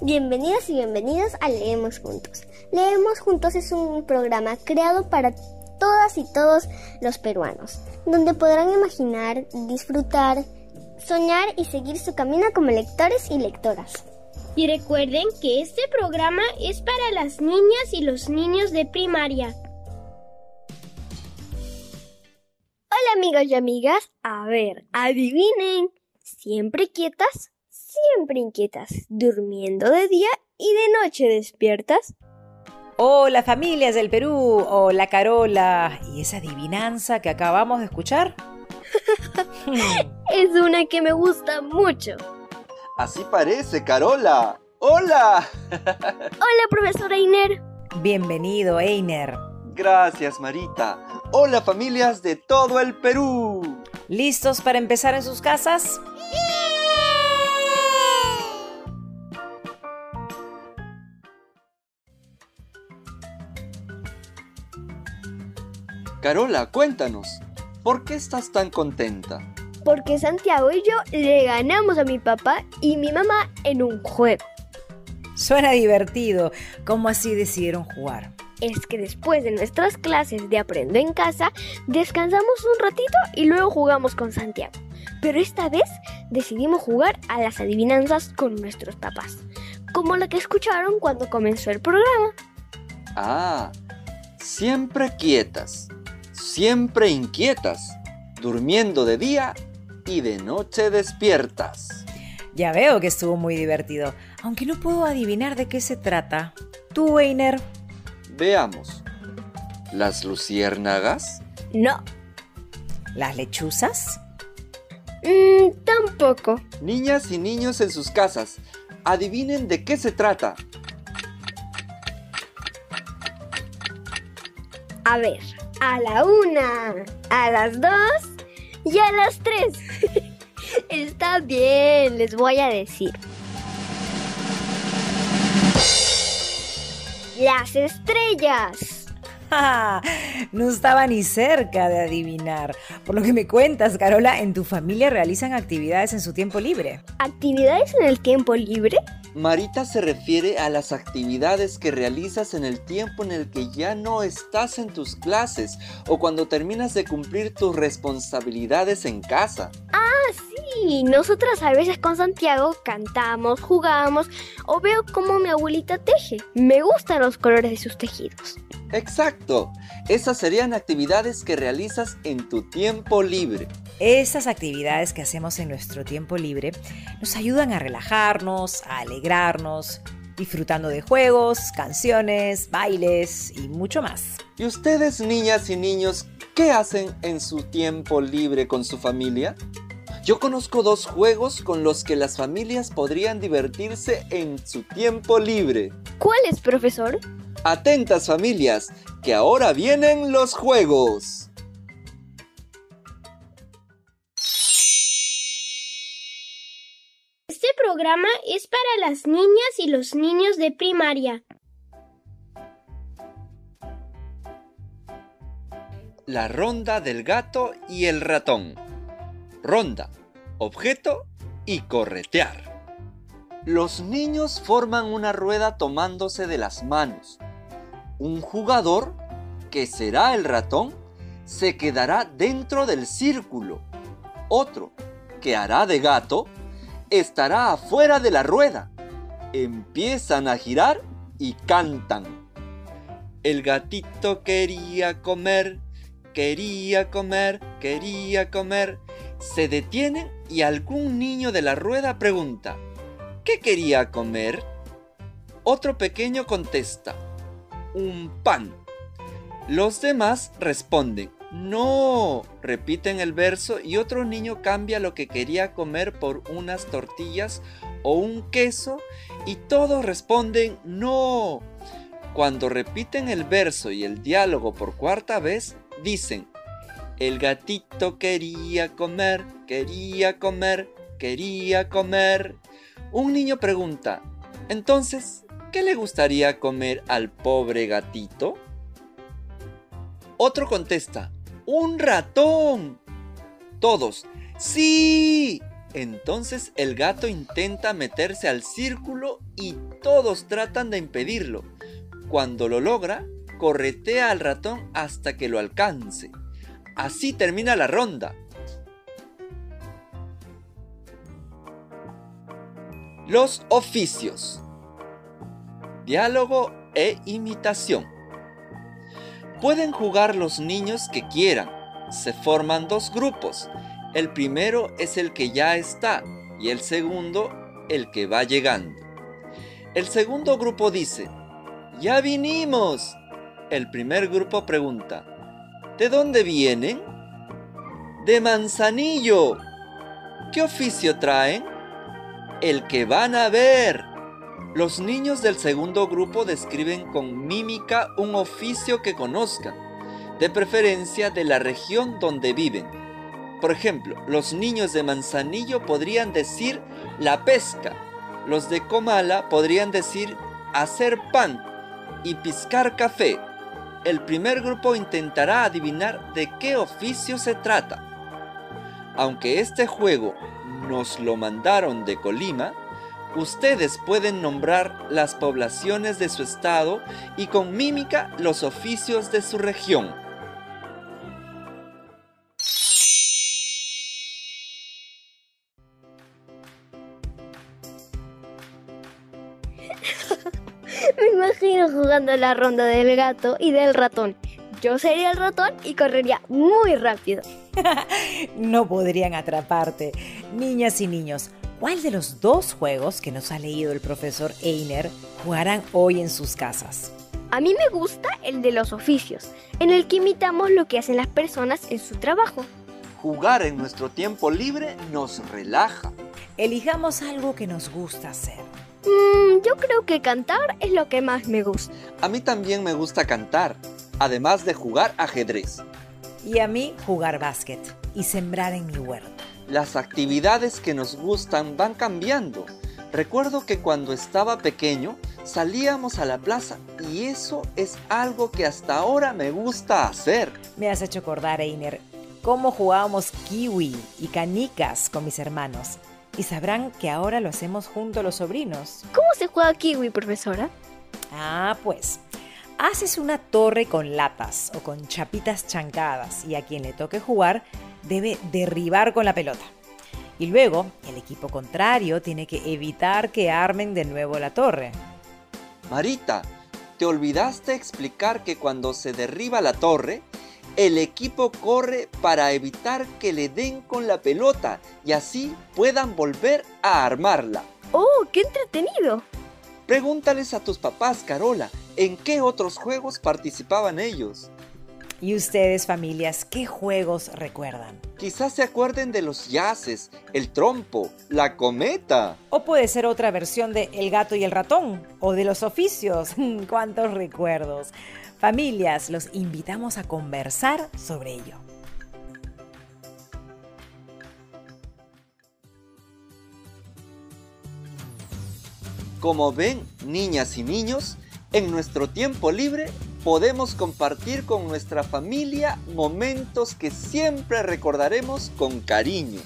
Bienvenidos y bienvenidos a Leemos Juntos. Leemos Juntos es un programa creado para todas y todos los peruanos, donde podrán imaginar, disfrutar, soñar y seguir su camino como lectores y lectoras. Y recuerden que este programa es para las niñas y los niños de primaria. Hola amigos y amigas, a ver, adivinen, ¿siempre quietas? Siempre inquietas, durmiendo de día y de noche despiertas. Hola familias del Perú, hola Carola. ¿Y esa adivinanza que acabamos de escuchar? es una que me gusta mucho. Así parece, Carola. ¡Hola! Hola, profesor Einer. Bienvenido, Einer. Gracias, Marita. Hola, familias de todo el Perú. ¿Listos para empezar en sus casas? Carola, cuéntanos, ¿por qué estás tan contenta? Porque Santiago y yo le ganamos a mi papá y mi mamá en un juego. Suena divertido. ¿Cómo así decidieron jugar? Es que después de nuestras clases de Aprendo en casa, descansamos un ratito y luego jugamos con Santiago. Pero esta vez decidimos jugar a las adivinanzas con nuestros papás, como la que escucharon cuando comenzó el programa. Ah, siempre quietas siempre inquietas, durmiendo de día y de noche despiertas. Ya veo que estuvo muy divertido, aunque no puedo adivinar de qué se trata. ¿Tú, Weiner? Veamos. ¿Las luciérnagas? No. ¿Las lechuzas? Mm, tampoco. Niñas y niños en sus casas, adivinen de qué se trata. A ver, a la una, a las dos y a las tres. Está bien, les voy a decir. Las estrellas. no estaba ni cerca de adivinar. Por lo que me cuentas, Carola, ¿en tu familia realizan actividades en su tiempo libre? ¿Actividades en el tiempo libre? Marita se refiere a las actividades que realizas en el tiempo en el que ya no estás en tus clases o cuando terminas de cumplir tus responsabilidades en casa. Ah, sí. Nosotras a veces con Santiago cantamos, jugamos o veo cómo mi abuelita teje. Me gustan los colores de sus tejidos. Exacto. Esas serían actividades que realizas en tu tiempo libre. Esas actividades que hacemos en nuestro tiempo libre nos ayudan a relajarnos, a alegrarnos, disfrutando de juegos, canciones, bailes y mucho más. ¿Y ustedes, niñas y niños, qué hacen en su tiempo libre con su familia? Yo conozco dos juegos con los que las familias podrían divertirse en su tiempo libre. ¿Cuáles, profesor? Atentas familias, que ahora vienen los juegos. programa es para las niñas y los niños de primaria. La ronda del gato y el ratón. Ronda, objeto y corretear. Los niños forman una rueda tomándose de las manos. Un jugador, que será el ratón, se quedará dentro del círculo. Otro, que hará de gato, estará afuera de la rueda. Empiezan a girar y cantan. El gatito quería comer, quería comer, quería comer. Se detienen y algún niño de la rueda pregunta, ¿qué quería comer? Otro pequeño contesta, un pan. Los demás responden, no, repiten el verso y otro niño cambia lo que quería comer por unas tortillas o un queso y todos responden no. Cuando repiten el verso y el diálogo por cuarta vez, dicen, el gatito quería comer, quería comer, quería comer. Un niño pregunta, entonces, ¿qué le gustaría comer al pobre gatito? Otro contesta, ¡un ratón! Todos, ¡sí! Entonces el gato intenta meterse al círculo y todos tratan de impedirlo. Cuando lo logra, corretea al ratón hasta que lo alcance. Así termina la ronda. Los oficios. Diálogo e imitación. Pueden jugar los niños que quieran. Se forman dos grupos. El primero es el que ya está y el segundo el que va llegando. El segundo grupo dice, ¡Ya vinimos! El primer grupo pregunta, ¿De dónde vienen? De Manzanillo. ¿Qué oficio traen? El que van a ver. Los niños del segundo grupo describen con mímica un oficio que conozcan, de preferencia de la región donde viven. Por ejemplo, los niños de Manzanillo podrían decir la pesca, los de Comala podrían decir hacer pan y piscar café. El primer grupo intentará adivinar de qué oficio se trata. Aunque este juego nos lo mandaron de Colima, Ustedes pueden nombrar las poblaciones de su estado y con mímica los oficios de su región. Me imagino jugando la ronda del gato y del ratón. Yo sería el ratón y correría muy rápido. no podrían atraparte. Niñas y niños, ¿Cuál de los dos juegos que nos ha leído el profesor Einer jugarán hoy en sus casas? A mí me gusta el de los oficios, en el que imitamos lo que hacen las personas en su trabajo. Jugar en nuestro tiempo libre nos relaja. Elijamos algo que nos gusta hacer. Mm, yo creo que cantar es lo que más me gusta. A mí también me gusta cantar, además de jugar ajedrez. Y a mí jugar básquet y sembrar en mi huerto. Las actividades que nos gustan van cambiando. Recuerdo que cuando estaba pequeño salíamos a la plaza y eso es algo que hasta ahora me gusta hacer. Me has hecho acordar, Einer, cómo jugábamos kiwi y canicas con mis hermanos. Y sabrán que ahora lo hacemos junto a los sobrinos. ¿Cómo se juega kiwi, profesora? Ah, pues haces una torre con latas o con chapitas chancadas y a quien le toque jugar debe derribar con la pelota. Y luego el equipo contrario tiene que evitar que armen de nuevo la torre. Marita, te olvidaste explicar que cuando se derriba la torre, el equipo corre para evitar que le den con la pelota y así puedan volver a armarla. ¡Oh, qué entretenido! Pregúntales a tus papás, Carola, ¿en qué otros juegos participaban ellos? ¿Y ustedes, familias, qué juegos recuerdan? Quizás se acuerden de los yaces, el trompo, la cometa. O puede ser otra versión de El gato y el ratón, o de los oficios. ¡Cuántos recuerdos! Familias, los invitamos a conversar sobre ello. Como ven, niñas y niños, en nuestro tiempo libre podemos compartir con nuestra familia momentos que siempre recordaremos con cariño.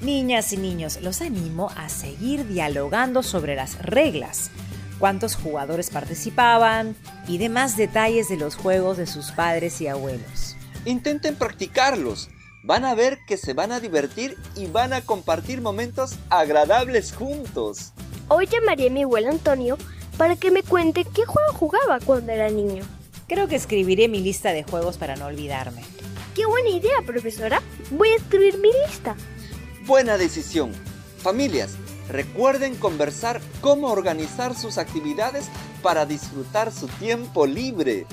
Niñas y niños, los animo a seguir dialogando sobre las reglas, cuántos jugadores participaban y demás detalles de los juegos de sus padres y abuelos. Intenten practicarlos, van a ver que se van a divertir y van a compartir momentos agradables juntos. Hoy llamaré a mi abuelo Antonio para que me cuente qué juego jugaba cuando era niño. Creo que escribiré mi lista de juegos para no olvidarme. ¡Qué buena idea, profesora! Voy a escribir mi lista. Buena decisión. Familias, recuerden conversar cómo organizar sus actividades para disfrutar su tiempo libre.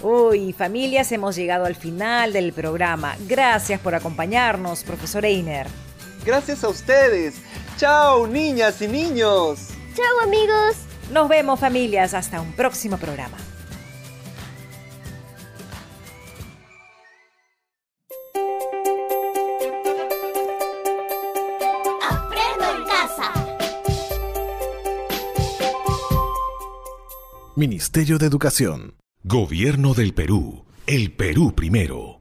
Uy, familias, hemos llegado al final del programa. Gracias por acompañarnos, profesor Einer. Gracias a ustedes. Chao, niñas y niños. Chao, amigos. Nos vemos familias, hasta un próximo programa. Aprendo en casa. Ministerio de Educación. Gobierno del Perú. El Perú primero.